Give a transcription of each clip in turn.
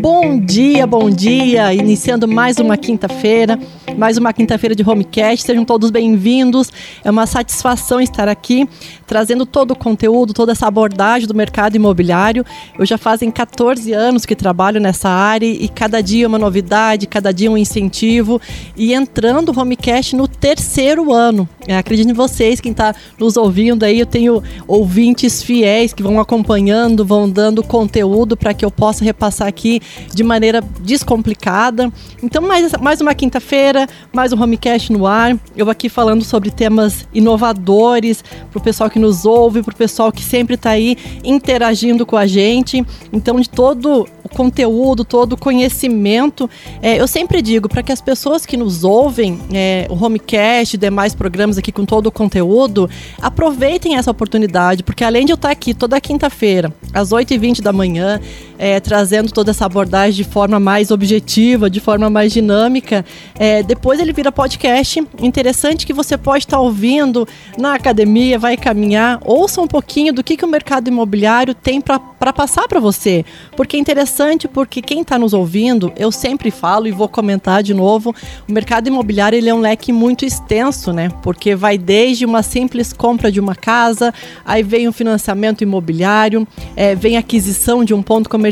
Bom dia, bom dia! Iniciando mais uma quinta-feira, mais uma quinta-feira de Homecast. Sejam todos bem-vindos. É uma satisfação estar aqui trazendo todo o conteúdo, toda essa abordagem do mercado imobiliário. Eu já fazem 14 anos que trabalho nessa área e cada dia uma novidade, cada dia um incentivo. E entrando o Homecast no terceiro ano. É, acredito em vocês, quem está nos ouvindo aí, eu tenho ouvintes fiéis que vão acompanhando, vão dando conteúdo para que eu possa repassar aqui de maneira descomplicada. Então, mais, mais uma quinta-feira, mais um Homecast no ar. Eu aqui falando sobre temas inovadores para o pessoal que nos ouve, para o pessoal que sempre está aí interagindo com a gente. Então, de todo o conteúdo, todo o conhecimento. É, eu sempre digo para que as pessoas que nos ouvem, é, o Homecast e demais programas aqui com todo o conteúdo, aproveitem essa oportunidade, porque além de eu estar aqui toda quinta-feira, às 8h20 da manhã, é, trazendo toda essa abordagem de forma mais objetiva, de forma mais dinâmica, é, depois ele vira podcast. Interessante que você pode estar ouvindo na academia, vai caminhar, ouça um pouquinho do que, que o mercado imobiliário tem para passar para você, porque é interessante porque quem está nos ouvindo, eu sempre falo e vou comentar de novo, o mercado imobiliário ele é um leque muito extenso, né? Porque vai desde uma simples compra de uma casa, aí vem o financiamento imobiliário, é, vem aquisição de um ponto comercial.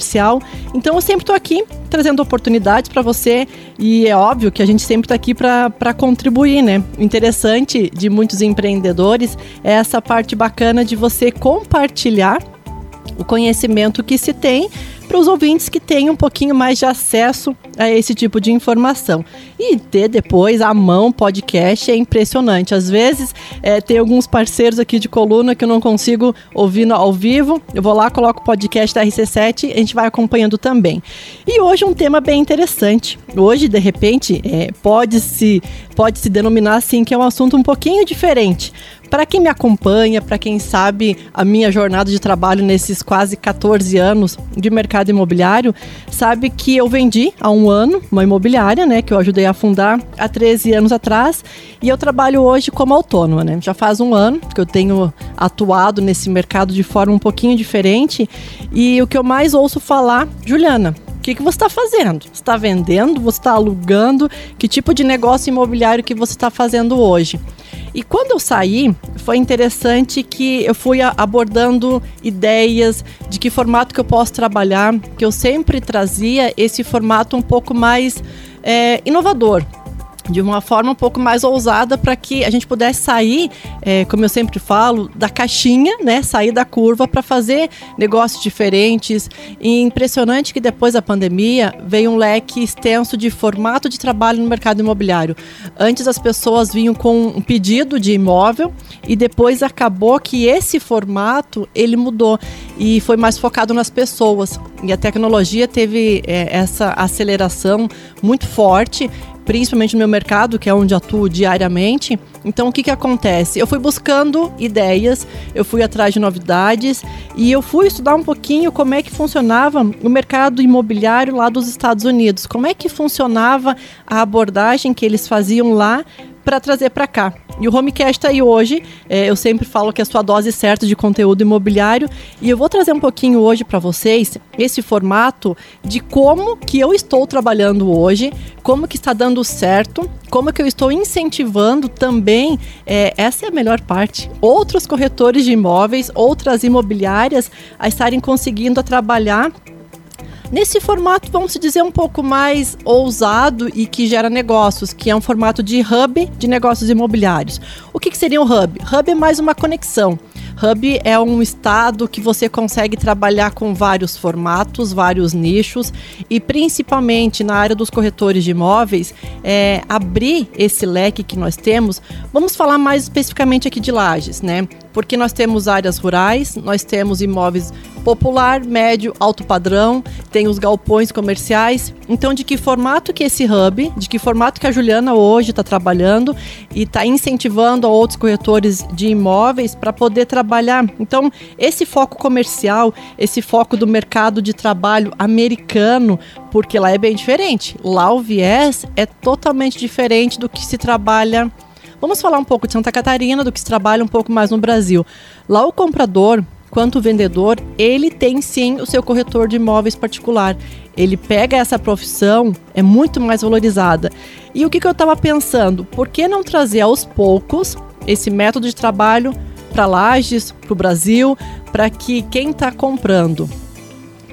Então eu sempre estou aqui trazendo oportunidades para você e é óbvio que a gente sempre está aqui para contribuir, né? O interessante de muitos empreendedores é essa parte bacana de você compartilhar o conhecimento que se tem para os ouvintes que tenham um pouquinho mais de acesso a esse tipo de informação. E ter depois a mão podcast é impressionante. Às vezes é, tem alguns parceiros aqui de coluna que eu não consigo ouvir ao vivo. Eu vou lá, coloco o podcast da RC7 a gente vai acompanhando também. E hoje um tema bem interessante. Hoje, de repente, é, pode, se, pode se denominar assim que é um assunto um pouquinho diferente. Para quem me acompanha, para quem sabe a minha jornada de trabalho nesses quase 14 anos de mercado imobiliário, sabe que eu vendi há um ano uma imobiliária, né, que eu ajudei a fundar há 13 anos atrás, e eu trabalho hoje como autônoma, né? Já faz um ano que eu tenho atuado nesse mercado de forma um pouquinho diferente, e o que eu mais ouço falar, Juliana, o que, que você está fazendo? Você está vendendo? Você está alugando? Que tipo de negócio imobiliário que você está fazendo hoje? E quando eu saí, foi interessante que eu fui abordando ideias de que formato que eu posso trabalhar, que eu sempre trazia esse formato um pouco mais é, inovador de uma forma um pouco mais ousada para que a gente pudesse sair, é, como eu sempre falo, da caixinha, né? Sair da curva para fazer negócios diferentes. E impressionante que depois da pandemia veio um leque extenso de formato de trabalho no mercado imobiliário. Antes as pessoas vinham com um pedido de imóvel e depois acabou que esse formato ele mudou e foi mais focado nas pessoas. E a tecnologia teve é, essa aceleração muito forte principalmente no meu mercado, que é onde atuo diariamente. Então, o que, que acontece? Eu fui buscando ideias, eu fui atrás de novidades e eu fui estudar um pouquinho como é que funcionava o mercado imobiliário lá dos Estados Unidos, como é que funcionava a abordagem que eles faziam lá para trazer para cá. E o Homecast está aí hoje. É, eu sempre falo que é a sua dose certa de conteúdo imobiliário. E eu vou trazer um pouquinho hoje para vocês esse formato de como que eu estou trabalhando hoje, como que está dando certo, como que eu estou incentivando também, é, essa é a melhor parte, outros corretores de imóveis, outras imobiliárias a estarem conseguindo trabalhar Nesse formato, vamos dizer, um pouco mais ousado e que gera negócios, que é um formato de hub de negócios imobiliários. O que, que seria um hub? Hub é mais uma conexão. Hub é um estado que você consegue trabalhar com vários formatos, vários nichos e principalmente na área dos corretores de imóveis, é, abrir esse leque que nós temos. Vamos falar mais especificamente aqui de lajes, né? Porque nós temos áreas rurais, nós temos imóveis popular, médio, alto padrão, tem os galpões comerciais. Então, de que formato que esse hub, de que formato que a Juliana hoje está trabalhando e está incentivando a outros corretores de imóveis para poder trabalhar trabalhar. Então, esse foco comercial, esse foco do mercado de trabalho americano, porque lá é bem diferente. Lá o viés é totalmente diferente do que se trabalha. Vamos falar um pouco de Santa Catarina, do que se trabalha um pouco mais no Brasil. Lá o comprador, quanto o vendedor, ele tem sim o seu corretor de imóveis particular. Ele pega essa profissão, é muito mais valorizada. E o que, que eu estava pensando? Por que não trazer aos poucos esse método de trabalho para Lages, para o Brasil, para que quem está comprando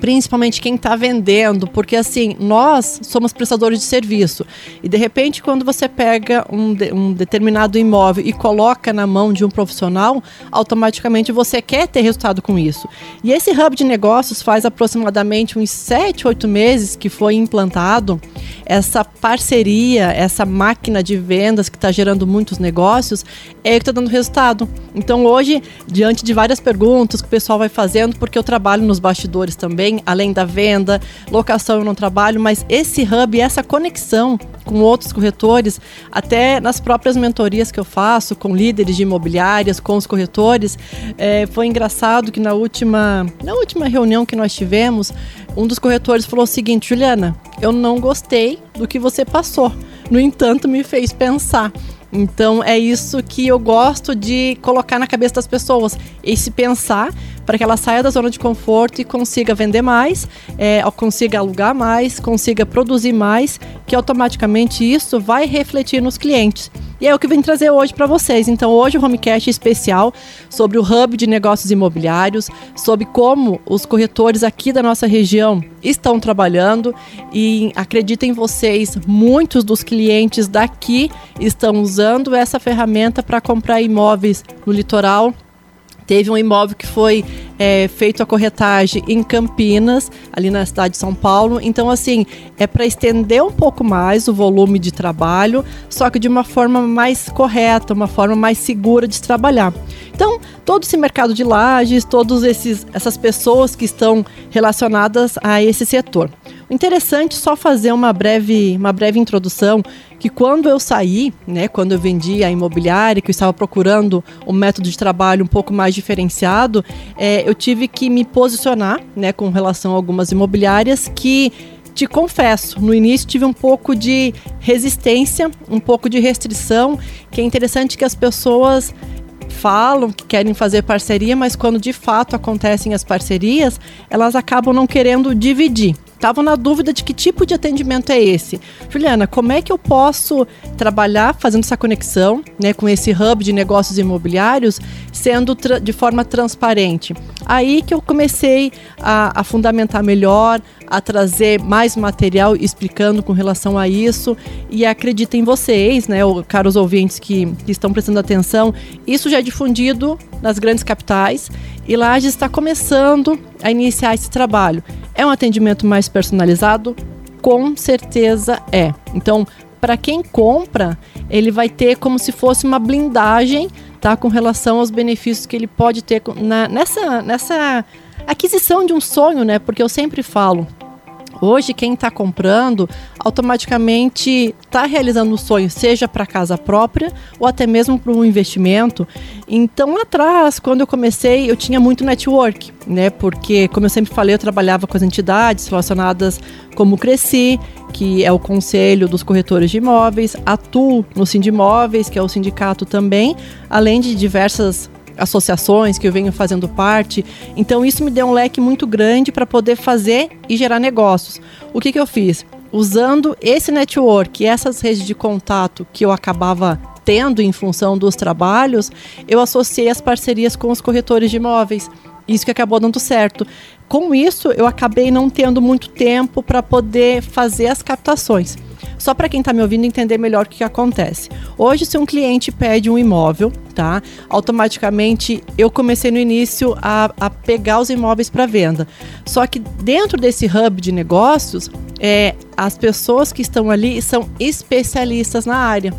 principalmente quem está vendendo, porque assim, nós somos prestadores de serviço e de repente quando você pega um, de, um determinado imóvel e coloca na mão de um profissional, automaticamente você quer ter resultado com isso. E esse hub de negócios faz aproximadamente uns 7, 8 meses que foi implantado essa parceria, essa máquina de vendas que está gerando muitos negócios, é que está dando resultado. Então hoje, diante de várias perguntas que o pessoal vai fazendo, porque eu trabalho nos bastidores também, além da venda, locação não trabalho, mas esse hub, essa conexão com outros corretores, até nas próprias mentorias que eu faço com líderes de imobiliárias, com os corretores, é, foi engraçado que na última, na última reunião que nós tivemos, um dos corretores falou o seguinte, Juliana, eu não gostei do que você passou. No entanto, me fez pensar. Então é isso que eu gosto de colocar na cabeça das pessoas, esse pensar para que ela saia da zona de conforto e consiga vender mais, é, consiga alugar mais, consiga produzir mais, que automaticamente isso vai refletir nos clientes. E é o que eu vim trazer hoje para vocês. Então, hoje o Homecast é especial sobre o hub de negócios imobiliários, sobre como os corretores aqui da nossa região estão trabalhando e acreditem vocês, muitos dos clientes daqui estão usando essa ferramenta para comprar imóveis no litoral, Teve um imóvel que foi é, feito a corretagem em Campinas, ali na cidade de São Paulo. Então, assim, é para estender um pouco mais o volume de trabalho, só que de uma forma mais correta, uma forma mais segura de trabalhar. Então, todo esse mercado de lajes, todas essas pessoas que estão relacionadas a esse setor. Interessante só fazer uma breve, uma breve introdução que quando eu saí, né, quando eu vendi a imobiliária, que eu estava procurando um método de trabalho um pouco mais diferenciado, é, eu tive que me posicionar, né, com relação a algumas imobiliárias que te confesso, no início tive um pouco de resistência, um pouco de restrição, que é interessante que as pessoas falam que querem fazer parceria, mas quando de fato acontecem as parcerias, elas acabam não querendo dividir estavam na dúvida de que tipo de atendimento é esse. Juliana, como é que eu posso trabalhar fazendo essa conexão né, com esse hub de negócios imobiliários, sendo de forma transparente? Aí que eu comecei a, a fundamentar melhor, a trazer mais material explicando com relação a isso e acreditem vocês, né, caros ouvintes que, que estão prestando atenção, isso já é difundido nas grandes capitais e lá já está começando a iniciar esse trabalho. É um atendimento mais personalizado? Com certeza é. Então, para quem compra, ele vai ter como se fosse uma blindagem, tá, com relação aos benefícios que ele pode ter na, nessa nessa aquisição de um sonho, né? Porque eu sempre falo, Hoje, quem está comprando automaticamente está realizando o sonho, seja para casa própria ou até mesmo para um investimento. Então, atrás, quando eu comecei, eu tinha muito network, né? Porque, como eu sempre falei, eu trabalhava com as entidades relacionadas como Cresci, que é o Conselho dos Corretores de Imóveis, atuo no Sindimóveis, que é o sindicato também, além de diversas associações que eu venho fazendo parte. Então isso me deu um leque muito grande para poder fazer e gerar negócios. O que, que eu fiz? Usando esse network, essas redes de contato que eu acabava tendo em função dos trabalhos, eu associei as parcerias com os corretores de imóveis. Isso que acabou dando certo. Com isso, eu acabei não tendo muito tempo para poder fazer as captações. Só para quem está me ouvindo entender melhor o que, que, acontece. Hoje, se um cliente pede um imóvel, tá? Automaticamente eu comecei no início a, a pegar os imóveis para venda. Só que dentro desse hub de negócios, é, as pessoas que estão ali são especialistas na área.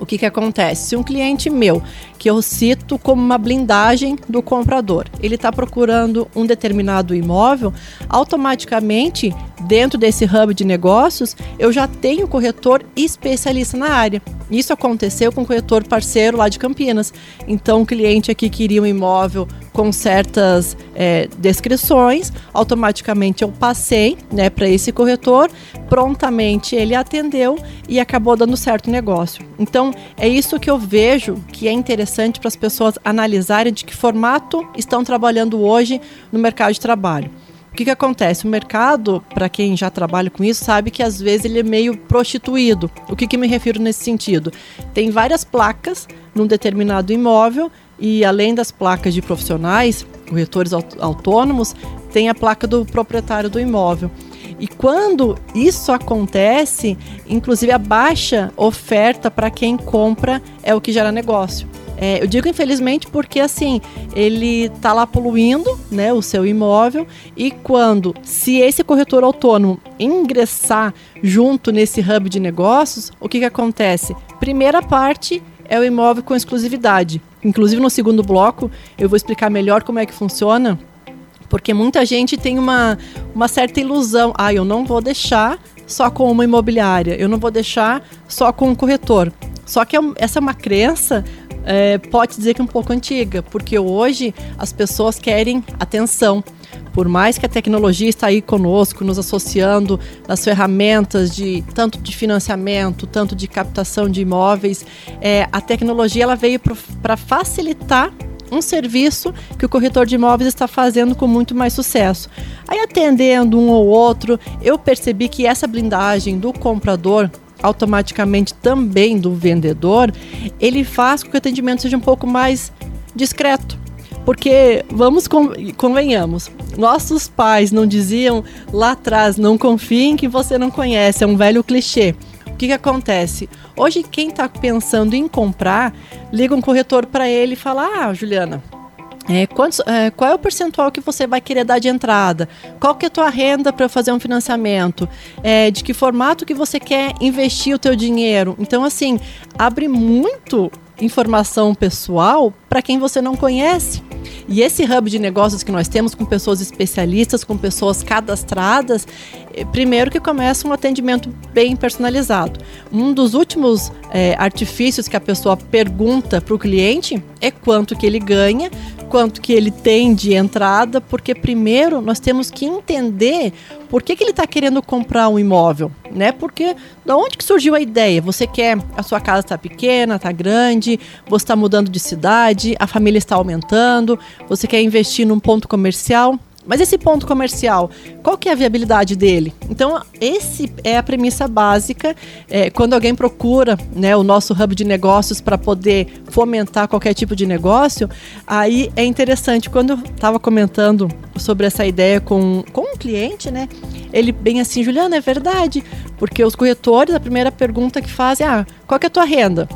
O que, que acontece? Se um cliente meu, que eu cito como uma blindagem do comprador, ele está procurando um determinado imóvel, automaticamente dentro desse hub de negócios, eu já tenho corretor especialista na área. Isso aconteceu com o corretor parceiro lá de Campinas. Então, o cliente aqui queria um imóvel com certas é, descrições, automaticamente eu passei né, para esse corretor, prontamente ele atendeu e acabou dando certo o negócio. Então, é isso que eu vejo que é interessante para as pessoas analisarem de que formato estão trabalhando hoje no mercado de trabalho que, que acontece? O mercado, para quem já trabalha com isso, sabe que às vezes ele é meio prostituído. O que, que me refiro nesse sentido? Tem várias placas num determinado imóvel e além das placas de profissionais, corretores autônomos, tem a placa do proprietário do imóvel. E quando isso acontece, inclusive a baixa oferta para quem compra é o que gera negócio. É, eu digo infelizmente porque assim ele está lá poluindo, né, o seu imóvel e quando, se esse corretor autônomo ingressar junto nesse hub de negócios, o que que acontece? Primeira parte é o imóvel com exclusividade. Inclusive no segundo bloco eu vou explicar melhor como é que funciona, porque muita gente tem uma, uma certa ilusão. Ah, eu não vou deixar só com uma imobiliária, eu não vou deixar só com um corretor. Só que é essa é uma crença é, pode dizer que é um pouco antiga, porque hoje as pessoas querem atenção. Por mais que a tecnologia está aí conosco, nos associando nas ferramentas de tanto de financiamento, tanto de captação de imóveis, é, a tecnologia ela veio para facilitar um serviço que o corretor de imóveis está fazendo com muito mais sucesso. Aí atendendo um ou outro, eu percebi que essa blindagem do comprador automaticamente também do vendedor, ele faz com que o atendimento seja um pouco mais discreto. Porque, vamos convenhamos, nossos pais não diziam lá atrás, não confie em que você não conhece, é um velho clichê. Que, que acontece? Hoje, quem está pensando em comprar, liga um corretor para ele e fala: Ah, Juliana, é, quantos, é, qual é o percentual que você vai querer dar de entrada? Qual que é a tua renda para fazer um financiamento? É, de que formato que você quer investir o teu dinheiro? Então, assim, abre muito informação pessoal para quem você não conhece. E esse hub de negócios que nós temos com pessoas especialistas, com pessoas cadastradas, é, primeiro que começa um atendimento bem personalizado. Um dos últimos é, artifícios que a pessoa pergunta para o cliente é quanto que ele ganha quanto que ele tem de entrada, porque primeiro nós temos que entender por que, que ele está querendo comprar um imóvel, né? Porque da onde que surgiu a ideia? Você quer a sua casa está pequena, está grande, você está mudando de cidade, a família está aumentando, você quer investir num ponto comercial. Mas esse ponto comercial, qual que é a viabilidade dele? Então, esse é a premissa básica é, quando alguém procura né, o nosso hub de negócios para poder fomentar qualquer tipo de negócio. Aí é interessante, quando eu estava comentando sobre essa ideia com, com um cliente, né? Ele bem assim, Juliana, é verdade, porque os corretores, a primeira pergunta que fazem é: ah, qual que é a tua renda?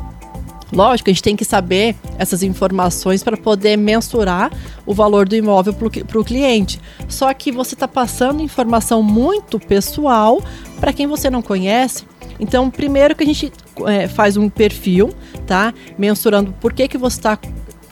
Lógico, a gente tem que saber essas informações para poder mensurar o valor do imóvel para o cliente. Só que você está passando informação muito pessoal para quem você não conhece. Então, primeiro que a gente é, faz um perfil, tá? Mensurando por que, que você está,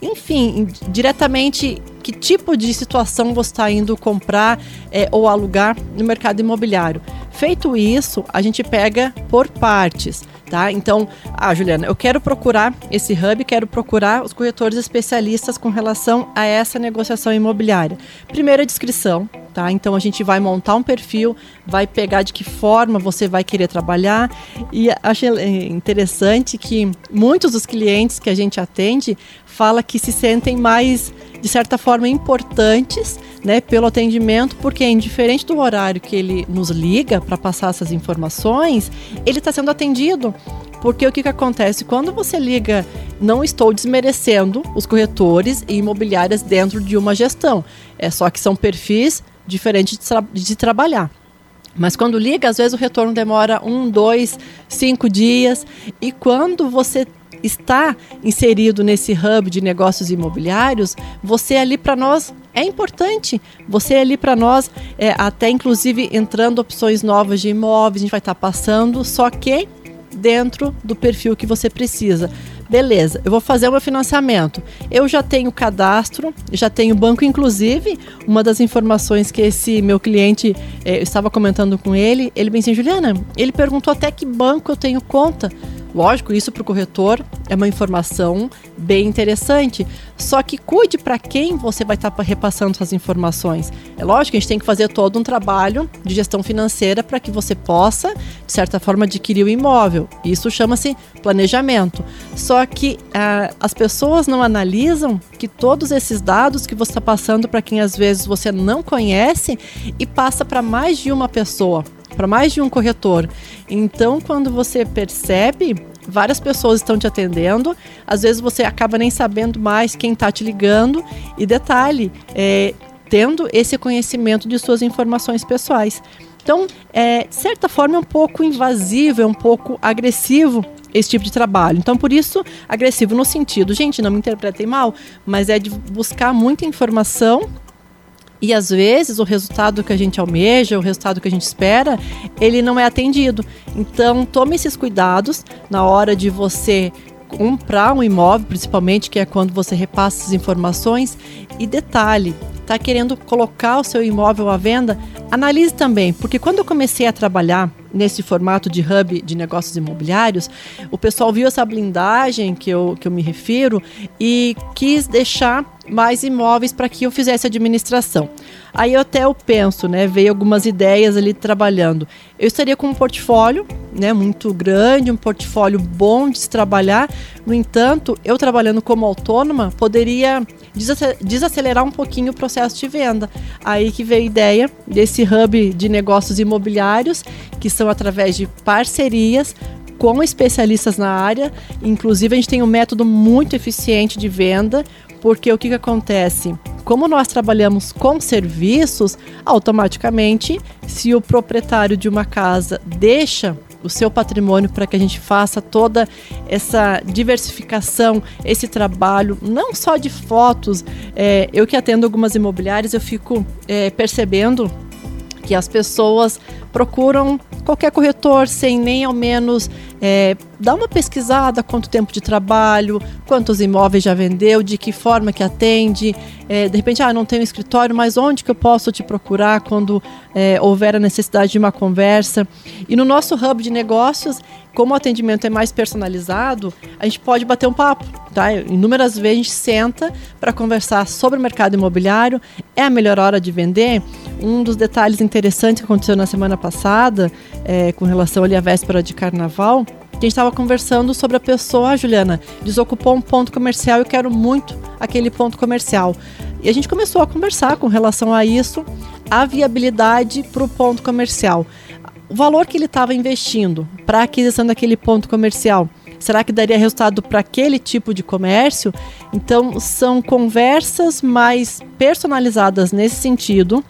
enfim, diretamente que tipo de situação você está indo comprar é, ou alugar no mercado imobiliário. Feito isso, a gente pega por partes tá? Então, ah, Juliana, eu quero procurar esse hub, quero procurar os corretores especialistas com relação a essa negociação imobiliária. Primeira descrição, tá? Então a gente vai montar um perfil, vai pegar de que forma você vai querer trabalhar e achei interessante que muitos dos clientes que a gente atende fala que se sentem mais de certa forma importantes né, pelo atendimento, porque indiferente do horário que ele nos liga para passar essas informações, ele está sendo atendido. Porque o que, que acontece? Quando você liga, não estou desmerecendo os corretores e imobiliárias dentro de uma gestão. É só que são perfis diferentes de, tra de trabalhar. Mas quando liga, às vezes o retorno demora um, dois, cinco dias. E quando você está inserido nesse hub de negócios imobiliários, você ali para nós é importante. Você ali para nós, é, até inclusive entrando opções novas de imóveis, a gente vai estar tá passando, só que dentro do perfil que você precisa. Beleza, eu vou fazer o meu financiamento. Eu já tenho cadastro, já tenho banco, inclusive, uma das informações que esse meu cliente, eh, estava comentando com ele, ele bem assim, Juliana, ele perguntou até que banco eu tenho conta. Lógico, isso para o corretor é uma informação bem interessante. Só que cuide para quem você vai estar tá repassando essas informações. É lógico que a gente tem que fazer todo um trabalho de gestão financeira para que você possa, de certa forma, adquirir o imóvel. Isso chama-se planejamento. Só que ah, as pessoas não analisam que todos esses dados que você está passando para quem às vezes você não conhece e passa para mais de uma pessoa para mais de um corretor. Então, quando você percebe, várias pessoas estão te atendendo, às vezes você acaba nem sabendo mais quem está te ligando. E detalhe, é, tendo esse conhecimento de suas informações pessoais. Então, é, de certa forma, é um pouco invasivo, é um pouco agressivo esse tipo de trabalho. Então, por isso, agressivo no sentido, gente, não me interpretem mal, mas é de buscar muita informação e às vezes o resultado que a gente almeja, o resultado que a gente espera, ele não é atendido. Então tome esses cuidados na hora de você comprar um imóvel, principalmente, que é quando você repassa as informações. E detalhe, está querendo colocar o seu imóvel à venda, analise também, porque quando eu comecei a trabalhar nesse formato de hub de negócios imobiliários, o pessoal viu essa blindagem que eu, que eu me refiro e quis deixar mais imóveis para que eu fizesse administração. Aí eu até eu penso, né, veio algumas ideias ali trabalhando. Eu estaria com um portfólio, né, muito grande, um portfólio bom de se trabalhar. No entanto, eu trabalhando como autônoma, poderia desacelerar um pouquinho o processo de venda. Aí que veio a ideia desse hub de negócios imobiliários, que são através de parcerias com especialistas na área. Inclusive, a gente tem um método muito eficiente de venda, porque o que, que acontece? Como nós trabalhamos com serviços, automaticamente, se o proprietário de uma casa deixa o seu patrimônio para que a gente faça toda essa diversificação, esse trabalho, não só de fotos. É, eu que atendo algumas imobiliárias, eu fico é, percebendo que as pessoas procuram qualquer corretor sem nem ao menos é, dar uma pesquisada quanto tempo de trabalho, quantos imóveis já vendeu, de que forma que atende, é, de repente, ah, não tenho escritório, mas onde que eu posso te procurar quando é, houver a necessidade de uma conversa? E no nosso hub de negócios, como o atendimento é mais personalizado, a gente pode bater um papo, tá? Inúmeras vezes a gente senta para conversar sobre o mercado imobiliário, é a melhor hora de vender? Um dos detalhes interessantes que aconteceu na semana passada, é, com relação ali à véspera de carnaval, que a gente estava conversando sobre a pessoa, ah, Juliana, desocupou um ponto comercial e quero muito aquele ponto comercial. E a gente começou a conversar com relação a isso, a viabilidade para o ponto comercial. O valor que ele estava investindo para aquisição daquele ponto comercial, será que daria resultado para aquele tipo de comércio? Então, são conversas mais personalizadas nesse sentido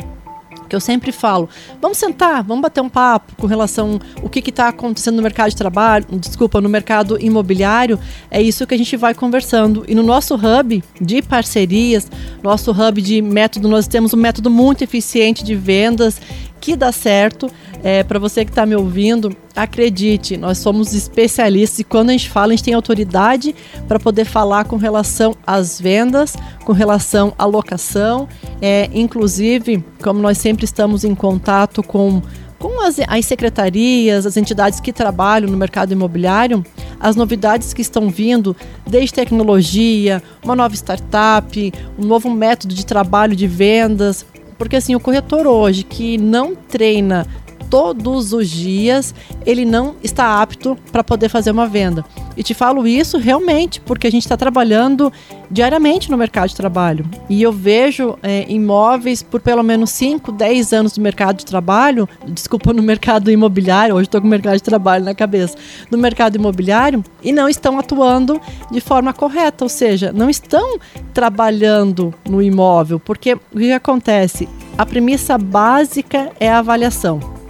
que eu sempre falo, vamos sentar, vamos bater um papo com relação ao que está acontecendo no mercado de trabalho, desculpa, no mercado imobiliário, é isso que a gente vai conversando. E no nosso hub de parcerias, nosso hub de método, nós temos um método muito eficiente de vendas que dá certo. É, para você que está me ouvindo, acredite, nós somos especialistas e quando a gente fala, a gente tem autoridade para poder falar com relação às vendas, com relação à locação. É, inclusive, como nós sempre estamos em contato com com as, as, secretarias, as entidades que trabalham no mercado imobiliário, as novidades que estão vindo, desde tecnologia, uma nova startup, um novo método de trabalho de vendas, porque assim, o corretor hoje que não treina todos os dias, ele não está apto para poder fazer uma venda. E te falo isso realmente, porque a gente está trabalhando diariamente no mercado de trabalho. E eu vejo é, imóveis por pelo menos 5, 10 anos no mercado de trabalho, desculpa, no mercado imobiliário, hoje estou com o mercado de trabalho na cabeça, no mercado imobiliário, e não estão atuando de forma correta, ou seja, não estão trabalhando no imóvel, porque o que acontece? A premissa básica é a avaliação.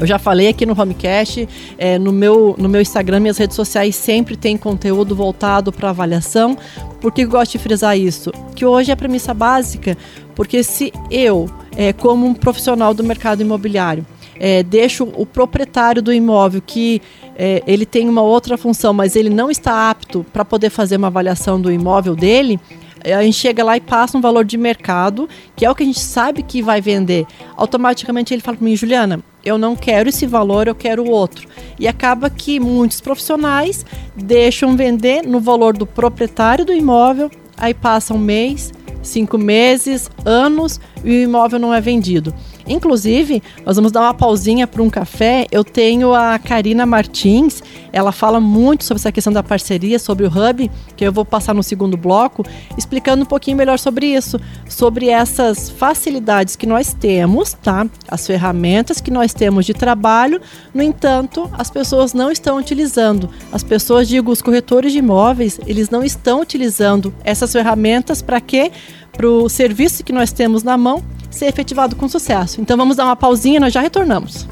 Eu já falei aqui no Homecast, é, no, meu, no meu Instagram, minhas redes sociais sempre tem conteúdo voltado para avaliação. Por que eu gosto de frisar isso? Que hoje é a premissa básica, porque se eu é, como um profissional do mercado imobiliário. É, deixo o proprietário do imóvel que é, ele tem uma outra função, mas ele não está apto para poder fazer uma avaliação do imóvel dele, a gente chega lá e passa um valor de mercado, que é o que a gente sabe que vai vender. Automaticamente ele fala para mim, Juliana, eu não quero esse valor, eu quero outro. E acaba que muitos profissionais deixam vender no valor do proprietário do imóvel, aí passa um mês, cinco meses, anos e o imóvel não é vendido. Inclusive, nós vamos dar uma pausinha para um café. Eu tenho a Karina Martins, ela fala muito sobre essa questão da parceria, sobre o Hub, que eu vou passar no segundo bloco, explicando um pouquinho melhor sobre isso, sobre essas facilidades que nós temos, tá? As ferramentas que nós temos de trabalho, no entanto, as pessoas não estão utilizando. As pessoas, digo, os corretores de imóveis, eles não estão utilizando essas ferramentas para quê? Para o serviço que nós temos na mão ser efetivado com sucesso. Então vamos dar uma pausinha, nós já retornamos.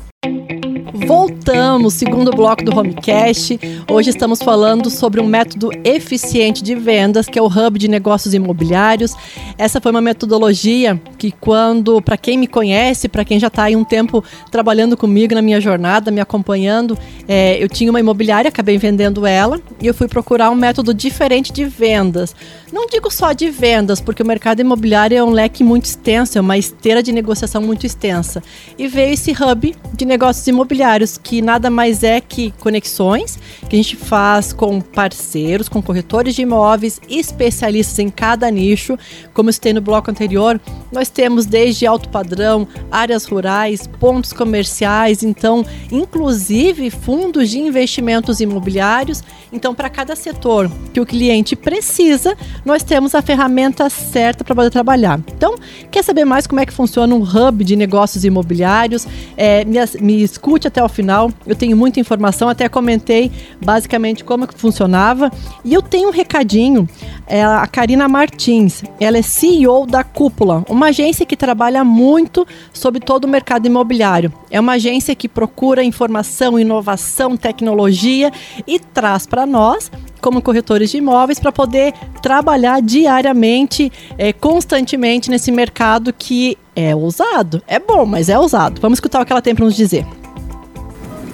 Voltamos, segundo bloco do Homecast. Hoje estamos falando sobre um método eficiente de vendas, que é o Hub de Negócios Imobiliários. Essa foi uma metodologia que, quando, para quem me conhece, para quem já está aí um tempo trabalhando comigo na minha jornada, me acompanhando, é, eu tinha uma imobiliária, acabei vendendo ela e eu fui procurar um método diferente de vendas. Não digo só de vendas, porque o mercado imobiliário é um leque muito extenso, é uma esteira de negociação muito extensa. E veio esse hub de negócios imobiliários, que nada mais é que conexões que a gente faz com parceiros, com corretores de imóveis, especialistas em cada nicho. Como eu citei no bloco anterior, nós temos desde alto padrão, áreas rurais, pontos comerciais, então, inclusive fundos de investimentos imobiliários. Então, para cada setor que o cliente precisa, nós temos a ferramenta certa para poder trabalhar. Então, quer saber mais como é que funciona um hub de negócios imobiliários? É, me, me escute até o final. Eu tenho muita informação, até comentei basicamente como que funcionava. E eu tenho um recadinho. É a Karina Martins, ela é CEO da Cúpula, uma agência que trabalha muito sobre todo o mercado imobiliário. É uma agência que procura informação, inovação, tecnologia e traz para nós como corretores de imóveis para poder trabalhar diariamente, é, constantemente nesse mercado que é ousado. É bom, mas é ousado. Vamos escutar o que ela tem para nos dizer.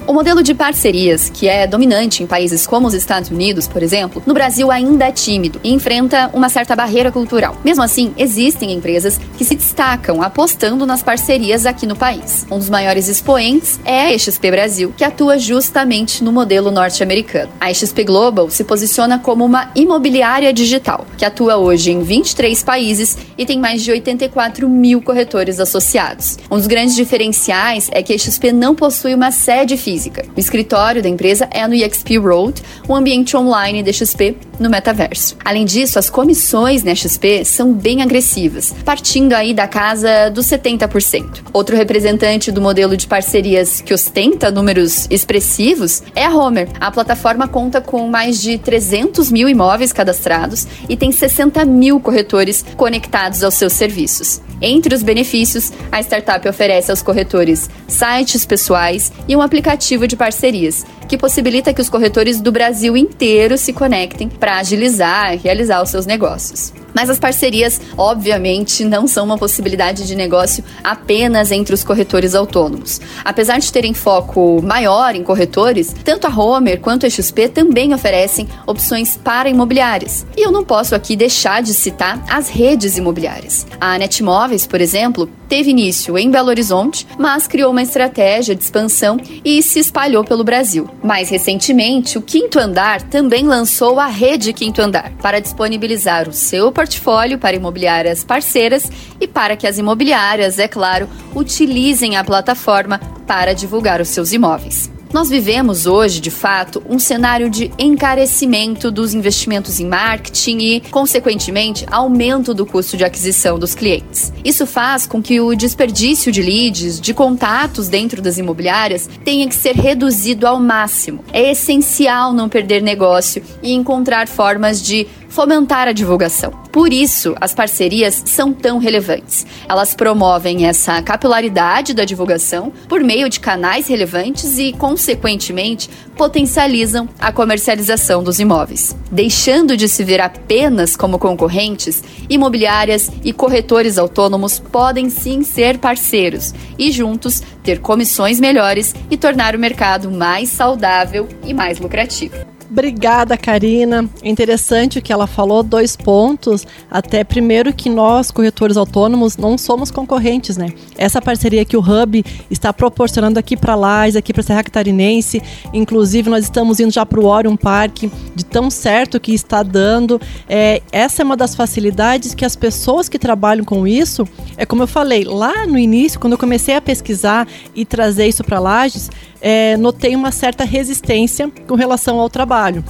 O modelo de parcerias, que é dominante em países como os Estados Unidos, por exemplo, no Brasil ainda é tímido e enfrenta uma certa barreira cultural. Mesmo assim, existem empresas que se destacam apostando nas parcerias aqui no país. Um dos maiores expoentes é a XP Brasil, que atua justamente no modelo norte-americano. A XP Global se posiciona como uma imobiliária digital, que atua hoje em 23 países e tem mais de 84 mil corretores associados. Um dos grandes diferenciais é que a XP não possui uma sede física física. O escritório da empresa é no EXP Road, um ambiente online da XP no metaverso. Além disso, as comissões na XP são bem agressivas, partindo aí da casa dos 70%. Outro representante do modelo de parcerias que ostenta números expressivos é a Homer. A plataforma conta com mais de 300 mil imóveis cadastrados e tem 60 mil corretores conectados aos seus serviços. Entre os benefícios, a startup oferece aos corretores sites pessoais e um aplicativo de parcerias, que possibilita que os corretores do Brasil inteiro se conectem para agilizar e realizar os seus negócios. Mas as parcerias, obviamente, não são uma possibilidade de negócio apenas entre os corretores autônomos. Apesar de terem foco maior em corretores, tanto a Homer quanto a XP também oferecem opções para imobiliárias. E eu não posso aqui deixar de citar as redes imobiliárias. A Netmóveis, por exemplo, teve início em Belo Horizonte, mas criou uma estratégia de expansão e se espalhou pelo Brasil. Mais recentemente, o Quinto Andar também lançou a rede Quinto Andar para disponibilizar o seu portfólio para imobiliárias parceiras e para que as imobiliárias, é claro, utilizem a plataforma para divulgar os seus imóveis. Nós vivemos hoje, de fato, um cenário de encarecimento dos investimentos em marketing e, consequentemente, aumento do custo de aquisição dos clientes. Isso faz com que o desperdício de leads, de contatos dentro das imobiliárias, tenha que ser reduzido ao máximo. É essencial não perder negócio e encontrar formas de fomentar a divulgação. Por isso, as parcerias são tão relevantes. Elas promovem essa capilaridade da divulgação por meio de canais relevantes e, consequentemente, potencializam a comercialização dos imóveis. Deixando de se ver apenas como concorrentes, imobiliárias e corretores autônomos podem sim ser parceiros e juntos ter comissões melhores e tornar o mercado mais saudável e mais lucrativo. Obrigada, Karina. É interessante o que ela falou, dois pontos. Até primeiro que nós, corretores autônomos, não somos concorrentes, né? Essa parceria que o Hub está proporcionando aqui para Lages, aqui para Serra Catarinense, inclusive nós estamos indo já para o Orion Park, de tão certo que está dando. É, essa é uma das facilidades que as pessoas que trabalham com isso, é como eu falei, lá no início, quando eu comecei a pesquisar e trazer isso para Lages, é, notei uma certa resistência com relação ao trabalho.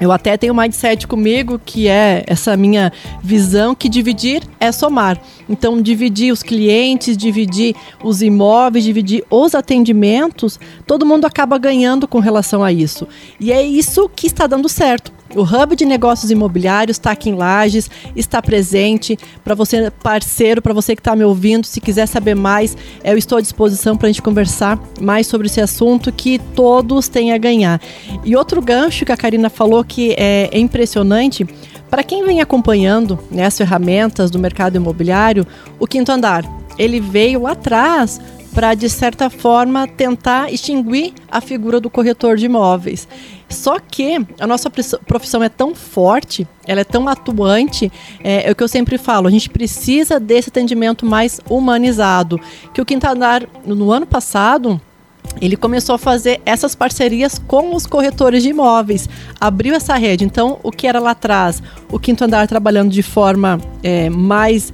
Eu até tenho um mindset comigo que é essa minha visão que dividir é somar. Então, dividir os clientes, dividir os imóveis, dividir os atendimentos, todo mundo acaba ganhando com relação a isso. E é isso que está dando certo. O Hub de Negócios Imobiliários está aqui em Lages, está presente. Para você, parceiro, para você que está me ouvindo, se quiser saber mais, eu estou à disposição para a gente conversar mais sobre esse assunto que todos têm a ganhar. E outro gancho que a Karina falou que é, é impressionante. Para quem vem acompanhando né, as ferramentas do mercado imobiliário, o quinto andar, ele veio atrás para, de certa forma, tentar extinguir a figura do corretor de imóveis. Só que a nossa profissão é tão forte, ela é tão atuante, é, é, o que eu sempre falo, a gente precisa desse atendimento mais humanizado. Que o Quintandar, no ano passado, ele começou a fazer essas parcerias com os corretores de imóveis, abriu essa rede. Então, o que era lá atrás, o Quinto Andar trabalhando de forma é, mais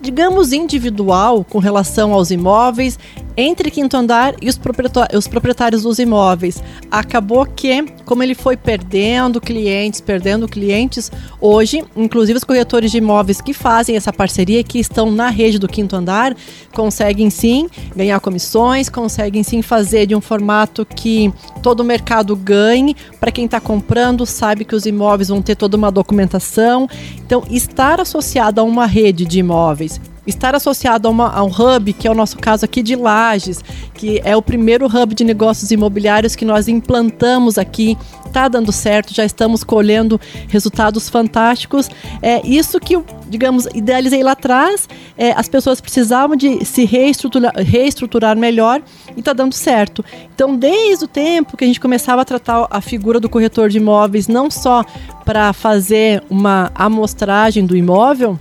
digamos, individual com relação aos imóveis entre quinto andar e os proprietários, os proprietários dos imóveis. Acabou que, como ele foi perdendo clientes, perdendo clientes, hoje, inclusive os corretores de imóveis que fazem essa parceria, que estão na rede do quinto andar, conseguem sim ganhar comissões, conseguem sim fazer de um formato que todo o mercado ganhe. Para quem está comprando, sabe que os imóveis vão ter toda uma documentação. Então, estar associado a uma rede de imóveis estar associado a, uma, a, um hub, que é o nosso caso aqui de Lages, que é o primeiro hub de negócios imobiliários que nós implantamos aqui, está dando certo, já estamos colhendo resultados fantásticos. É isso que digamos, idealizei lá atrás, é, as pessoas precisavam de se reestruturar, reestruturar melhor e está dando certo. Então, desde o tempo que a gente começava a tratar a figura do corretor de imóveis, não só para fazer uma amostragem do imóvel,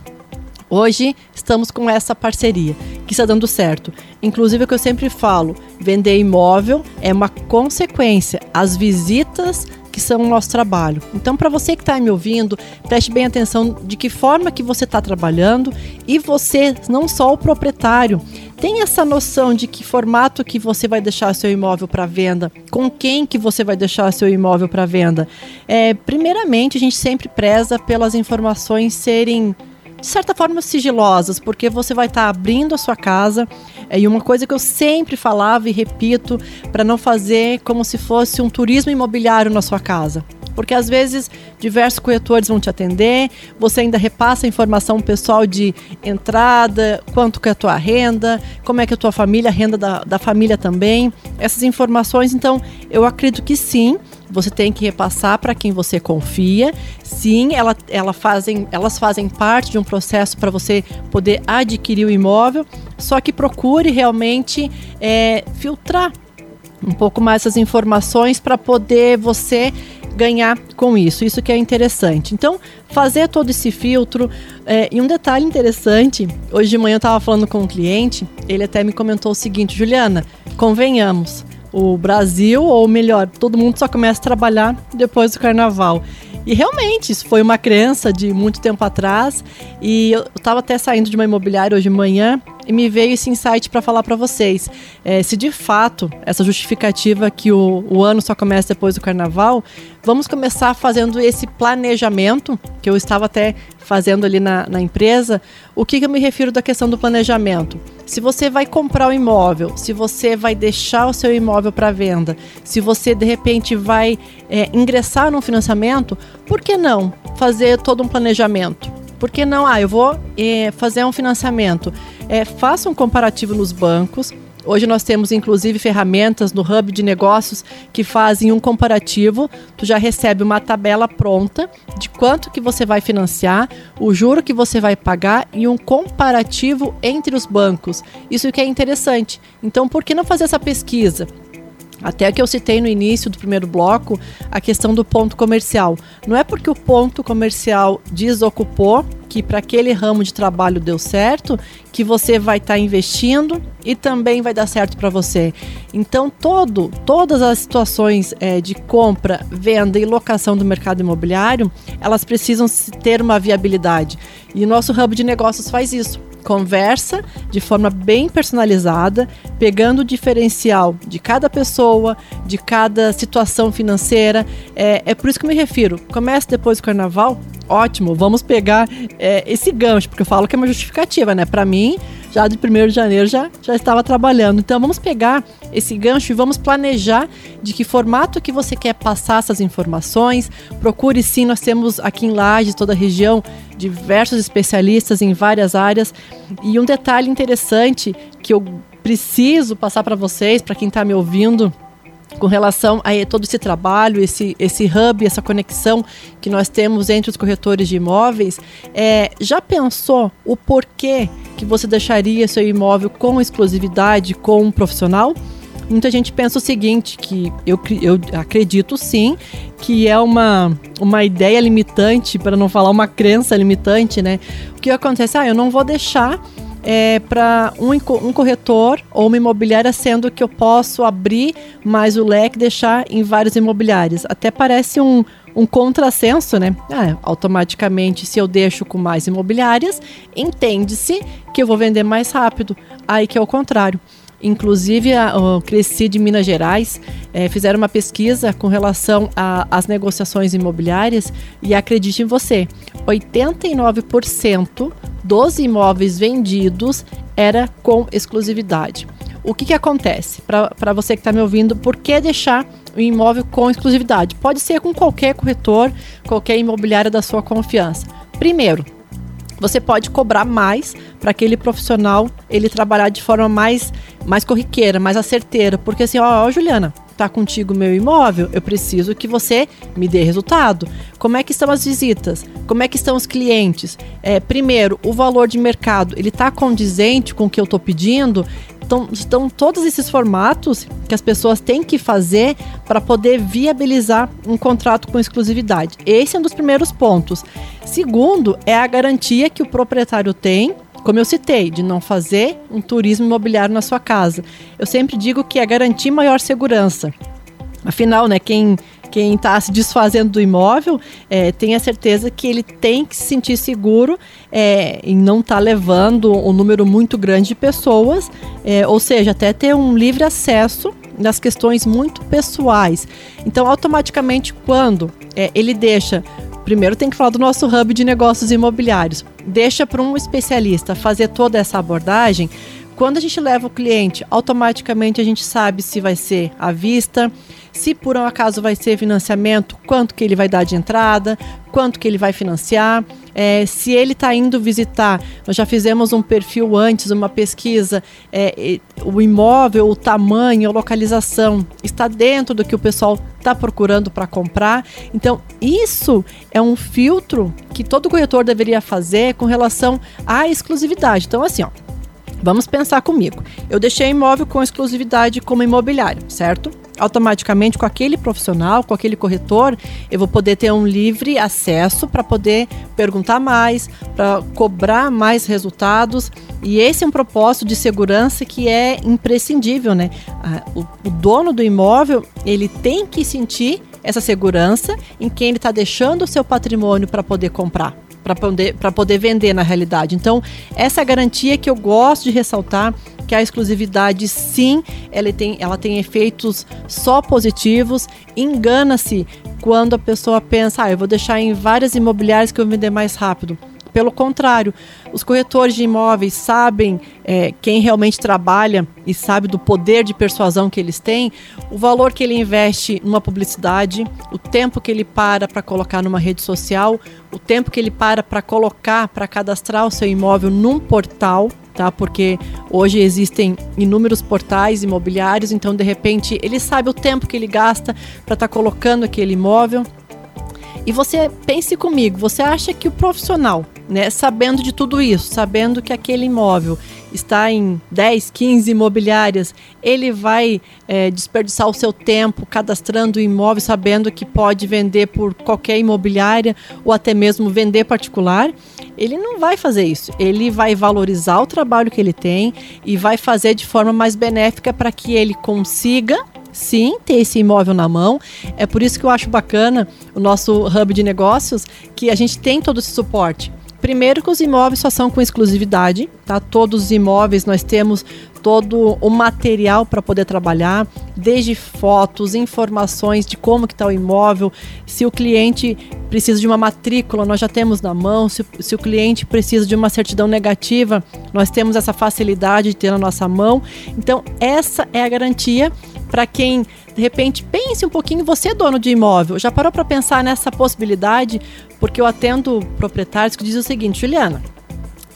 Hoje estamos com essa parceria que está dando certo. Inclusive, o que eu sempre falo: vender imóvel é uma consequência. As visitas que são o nosso trabalho. Então, para você que está me ouvindo, preste bem atenção de que forma que você está trabalhando e você, não só o proprietário, tem essa noção de que formato que você vai deixar seu imóvel para venda, com quem que você vai deixar seu imóvel para venda. É, primeiramente, a gente sempre preza pelas informações serem de certa forma sigilosas, porque você vai estar tá abrindo a sua casa. É, e uma coisa que eu sempre falava e repito, para não fazer como se fosse um turismo imobiliário na sua casa. Porque às vezes diversos corretores vão te atender, você ainda repassa informação pessoal de entrada, quanto que é a tua renda, como é que é a tua família, a renda da, da família também. Essas informações, então, eu acredito que sim, você tem que repassar para quem você confia. Sim, ela, ela fazem, elas fazem parte de um processo para você poder adquirir o imóvel, só que procure realmente é, filtrar um pouco mais essas informações para poder você ganhar com isso. Isso que é interessante. Então, fazer todo esse filtro. É, e um detalhe interessante: hoje de manhã eu estava falando com um cliente, ele até me comentou o seguinte: Juliana, convenhamos o Brasil, ou melhor, todo mundo só começa a trabalhar depois do carnaval. E realmente, isso foi uma crença de muito tempo atrás. E eu estava até saindo de uma imobiliária hoje de manhã e me veio esse insight para falar para vocês. É, se de fato essa justificativa que o, o ano só começa depois do carnaval, vamos começar fazendo esse planejamento, que eu estava até fazendo ali na, na empresa. O que, que eu me refiro da questão do planejamento? Se você vai comprar o um imóvel, se você vai deixar o seu imóvel para venda, se você de repente vai é, ingressar num financiamento, por que não fazer todo um planejamento? Por que não? Ah, eu vou é, fazer um financiamento. É, faça um comparativo nos bancos. Hoje nós temos inclusive ferramentas no hub de negócios que fazem um comparativo. Tu já recebe uma tabela pronta de quanto que você vai financiar, o juro que você vai pagar e um comparativo entre os bancos. Isso que é interessante. Então, por que não fazer essa pesquisa? Até que eu citei no início do primeiro bloco a questão do ponto comercial. Não é porque o ponto comercial desocupou que para aquele ramo de trabalho deu certo que você vai estar tá investindo e também vai dar certo para você. Então todo, todas as situações é, de compra, venda e locação do mercado imobiliário, elas precisam ter uma viabilidade. E o nosso hub de negócios faz isso conversa de forma bem personalizada, pegando o diferencial de cada pessoa, de cada situação financeira. É, é por isso que eu me refiro. Começa depois do carnaval, ótimo, vamos pegar é, esse gancho, porque eu falo que é uma justificativa, né? Para mim, já de 1 de janeiro já, já estava trabalhando. Então vamos pegar esse gancho e vamos planejar de que formato que você quer passar essas informações. Procure sim, nós temos aqui em Lages, toda a região, diversos especialistas em várias áreas. E um detalhe interessante que eu preciso passar para vocês, para quem está me ouvindo, com relação a todo esse trabalho, esse, esse hub, essa conexão que nós temos entre os corretores de imóveis, é, já pensou o porquê que você deixaria seu imóvel com exclusividade com um profissional? Muita gente pensa o seguinte, que eu, eu acredito sim, que é uma, uma ideia limitante, para não falar uma crença limitante, né? O que acontece? Ah, eu não vou deixar é, para um, um corretor ou uma imobiliária, sendo que eu posso abrir mais o leque deixar em vários imobiliários. Até parece um, um contrassenso, né? Ah, automaticamente, se eu deixo com mais imobiliárias, entende-se que eu vou vender mais rápido. Aí que é o contrário. Inclusive, a, o Cresci de Minas Gerais é, fizeram uma pesquisa com relação às negociações imobiliárias e acredite em você, 89% dos imóveis vendidos era com exclusividade. O que, que acontece? Para você que está me ouvindo, por que deixar o imóvel com exclusividade? Pode ser com qualquer corretor, qualquer imobiliária da sua confiança. Primeiro, você pode cobrar mais para aquele profissional ele trabalhar de forma mais, mais corriqueira, mais asserteira. Porque assim, ó, ó Juliana, tá contigo meu imóvel, eu preciso que você me dê resultado. Como é que estão as visitas? Como é que estão os clientes? É, primeiro, o valor de mercado, ele está condizente com o que eu estou pedindo? Então, estão todos esses formatos que as pessoas têm que fazer para poder viabilizar um contrato com exclusividade. Esse é um dos primeiros pontos. Segundo, é a garantia que o proprietário tem como eu citei, de não fazer um turismo imobiliário na sua casa. Eu sempre digo que é garantir maior segurança. Afinal, né, quem quem está se desfazendo do imóvel é, tenha certeza que ele tem que se sentir seguro é, em não estar tá levando um número muito grande de pessoas, é, ou seja, até ter um livre acesso das questões muito pessoais. Então, automaticamente, quando é, ele deixa primeiro tem que falar do nosso hub de negócios imobiliários. Deixa para um especialista fazer toda essa abordagem. Quando a gente leva o cliente, automaticamente a gente sabe se vai ser à vista, se por um acaso vai ser financiamento, quanto que ele vai dar de entrada, quanto que ele vai financiar. É, se ele está indo visitar, nós já fizemos um perfil antes, uma pesquisa, é, o imóvel, o tamanho, a localização está dentro do que o pessoal está procurando para comprar. Então, isso é um filtro que todo corretor deveria fazer com relação à exclusividade. Então, assim, ó, vamos pensar comigo. Eu deixei imóvel com exclusividade como imobiliário, certo? automaticamente com aquele profissional, com aquele corretor, eu vou poder ter um livre acesso para poder perguntar mais, para cobrar mais resultados. E esse é um propósito de segurança que é imprescindível, né? O, o dono do imóvel, ele tem que sentir essa segurança em quem ele está deixando o seu patrimônio para poder comprar para poder, poder vender na realidade. Então, essa garantia que eu gosto de ressaltar que a exclusividade, sim, ela tem, ela tem efeitos só positivos. Engana-se quando a pessoa pensa, ah, eu vou deixar em várias imobiliárias que eu vender mais rápido. Pelo contrário, os corretores de imóveis sabem é, quem realmente trabalha e sabe do poder de persuasão que eles têm, o valor que ele investe numa publicidade, o tempo que ele para para colocar numa rede social, o tempo que ele para para colocar, para cadastrar o seu imóvel num portal, tá? Porque hoje existem inúmeros portais imobiliários, então de repente ele sabe o tempo que ele gasta para estar tá colocando aquele imóvel. E você pense comigo, você acha que o profissional, né, sabendo de tudo isso, sabendo que aquele imóvel está em 10, 15 imobiliárias, ele vai é, desperdiçar o seu tempo cadastrando o imóvel, sabendo que pode vender por qualquer imobiliária ou até mesmo vender particular? Ele não vai fazer isso. Ele vai valorizar o trabalho que ele tem e vai fazer de forma mais benéfica para que ele consiga sim ter esse imóvel na mão. É por isso que eu acho bacana o nosso hub de negócios, que a gente tem todo esse suporte. Primeiro que os imóveis só são com exclusividade, tá? Todos os imóveis nós temos todo o material para poder trabalhar, desde fotos, informações de como que está o imóvel, se o cliente precisa de uma matrícula, nós já temos na mão, se, se, o cliente precisa de uma certidão negativa, nós temos essa facilidade de ter na nossa mão. Então, essa é a garantia para quem de repente pense um pouquinho, você é dono de imóvel, já parou para pensar nessa possibilidade? Porque eu atendo proprietários que dizem o seguinte, Juliana,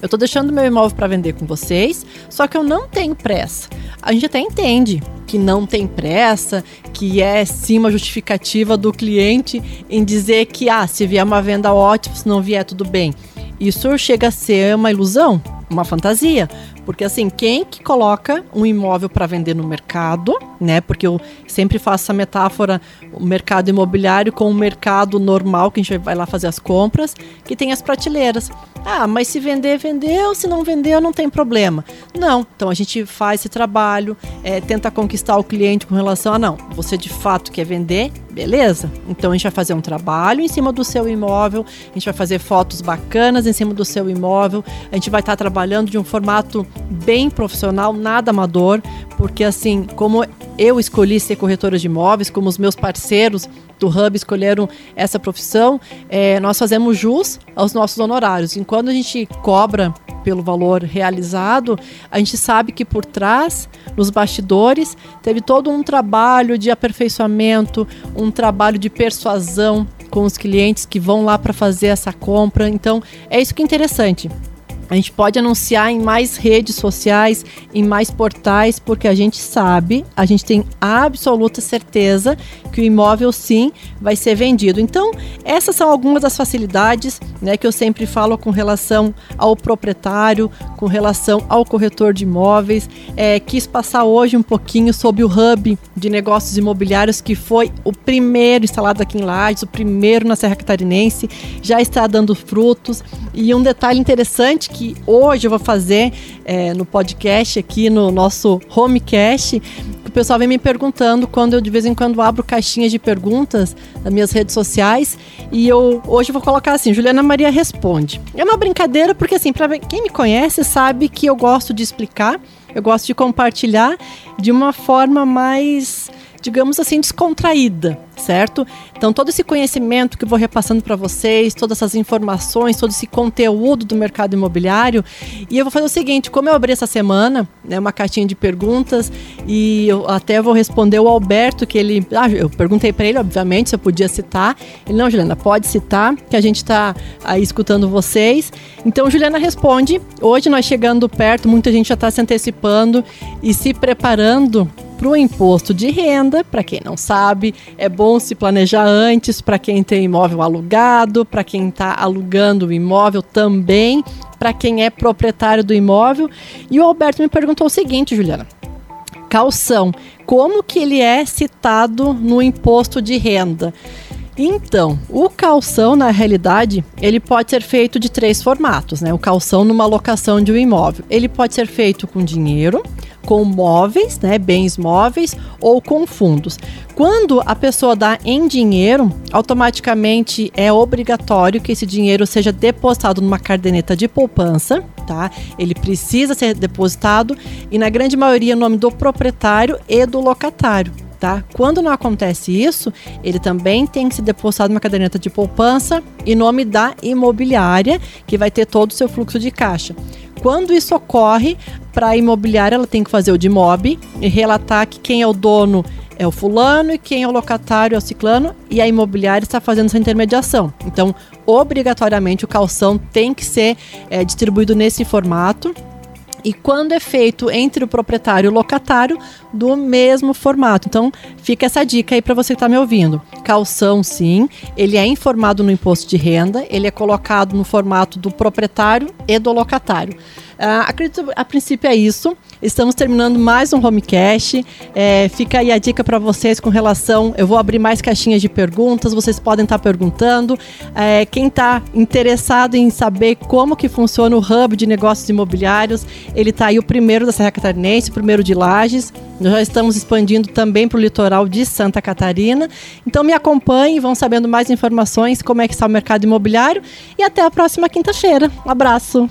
eu estou deixando meu imóvel para vender com vocês, só que eu não tenho pressa. A gente até entende que não tem pressa, que é sim uma justificativa do cliente em dizer que ah, se vier uma venda ótima, se não vier tudo bem. Isso chega a ser uma ilusão, uma fantasia, porque assim, quem que coloca um imóvel para vender no mercado, né? Porque eu sempre faço essa metáfora, o mercado imobiliário com o mercado normal, que a gente vai lá fazer as compras, que tem as prateleiras. Ah, mas se vender, vendeu, se não vendeu, não tem problema. Não, então a gente faz esse trabalho, é, tenta conquistar o cliente com relação a não, você de fato quer vender, beleza? Então a gente vai fazer um trabalho em cima do seu imóvel, a gente vai fazer fotos bacanas em cima do seu imóvel, a gente vai estar trabalhando de um formato bem profissional, nada amador, porque assim, como eu escolhi ser corretora de imóveis, como os meus parceiros do Hub escolheram essa profissão, é, nós fazemos jus aos nossos honorários. Enquanto a gente cobra pelo valor realizado, a gente sabe que por trás, nos bastidores, teve todo um trabalho de aperfeiçoamento, um trabalho de persuasão com os clientes que vão lá para fazer essa compra. Então, é isso que é interessante. A gente pode anunciar em mais redes sociais, em mais portais, porque a gente sabe, a gente tem absoluta certeza que o imóvel sim vai ser vendido. Então, essas são algumas das facilidades né, que eu sempre falo com relação ao proprietário, com relação ao corretor de imóveis. É, quis passar hoje um pouquinho sobre o hub de negócios imobiliários, que foi o primeiro instalado aqui em Lages, o primeiro na Serra Catarinense, já está dando frutos. E um detalhe interessante que que hoje eu vou fazer é, no podcast aqui no nosso homecast, o pessoal vem me perguntando quando eu de vez em quando abro caixinhas de perguntas nas minhas redes sociais e eu hoje eu vou colocar assim, Juliana Maria responde. É uma brincadeira porque assim, para quem me conhece sabe que eu gosto de explicar, eu gosto de compartilhar de uma forma mais digamos assim, descontraída, certo? Então, todo esse conhecimento que eu vou repassando para vocês, todas essas informações, todo esse conteúdo do mercado imobiliário. E eu vou fazer o seguinte: como eu abri essa semana, né, uma caixinha de perguntas, e eu até vou responder o Alberto, que ele. Ah, eu perguntei para ele, obviamente, se eu podia citar. Ele, não, Juliana, pode citar, que a gente está aí escutando vocês. Então, Juliana responde. Hoje, nós chegando perto, muita gente já está se antecipando e se preparando para o imposto de renda, para quem não sabe, é bom se planejar antes, para quem tem imóvel alugado, para quem está alugando o imóvel também, para quem é proprietário do imóvel. E o Alberto me perguntou o seguinte, Juliana: calção, como que ele é citado no imposto de renda? Então, o calção, na realidade, ele pode ser feito de três formatos, né? O calção numa locação de um imóvel. Ele pode ser feito com dinheiro, com móveis, né, bens móveis ou com fundos. Quando a pessoa dá em dinheiro, automaticamente é obrigatório que esse dinheiro seja depositado numa caderneta de poupança, tá? Ele precisa ser depositado e na grande maioria o nome do proprietário e do locatário. Tá? Quando não acontece isso, ele também tem que ser depositado numa caderneta de poupança em nome da imobiliária, que vai ter todo o seu fluxo de caixa. Quando isso ocorre, para a imobiliária ela tem que fazer o de mob e relatar que quem é o dono é o fulano e quem é o locatário é o ciclano e a imobiliária está fazendo essa intermediação. Então, obrigatoriamente o calção tem que ser é, distribuído nesse formato e quando é feito entre o proprietário e o locatário do mesmo formato. Então, fica essa dica aí para você que está me ouvindo. Calção, sim, ele é informado no imposto de renda, ele é colocado no formato do proprietário e do locatário. Uh, acredito, a princípio é isso. Estamos terminando mais um Homecast. É, fica aí a dica para vocês com relação. Eu vou abrir mais caixinhas de perguntas, vocês podem estar tá perguntando. É, quem está interessado em saber como que funciona o hub de negócios imobiliários, ele está aí o primeiro da Serra Catarinense, o primeiro de Lages. Nós já estamos expandindo também para o litoral de Santa Catarina. Então me acompanhem, vão sabendo mais informações como é que está o mercado imobiliário e até a próxima quinta-feira. Um abraço.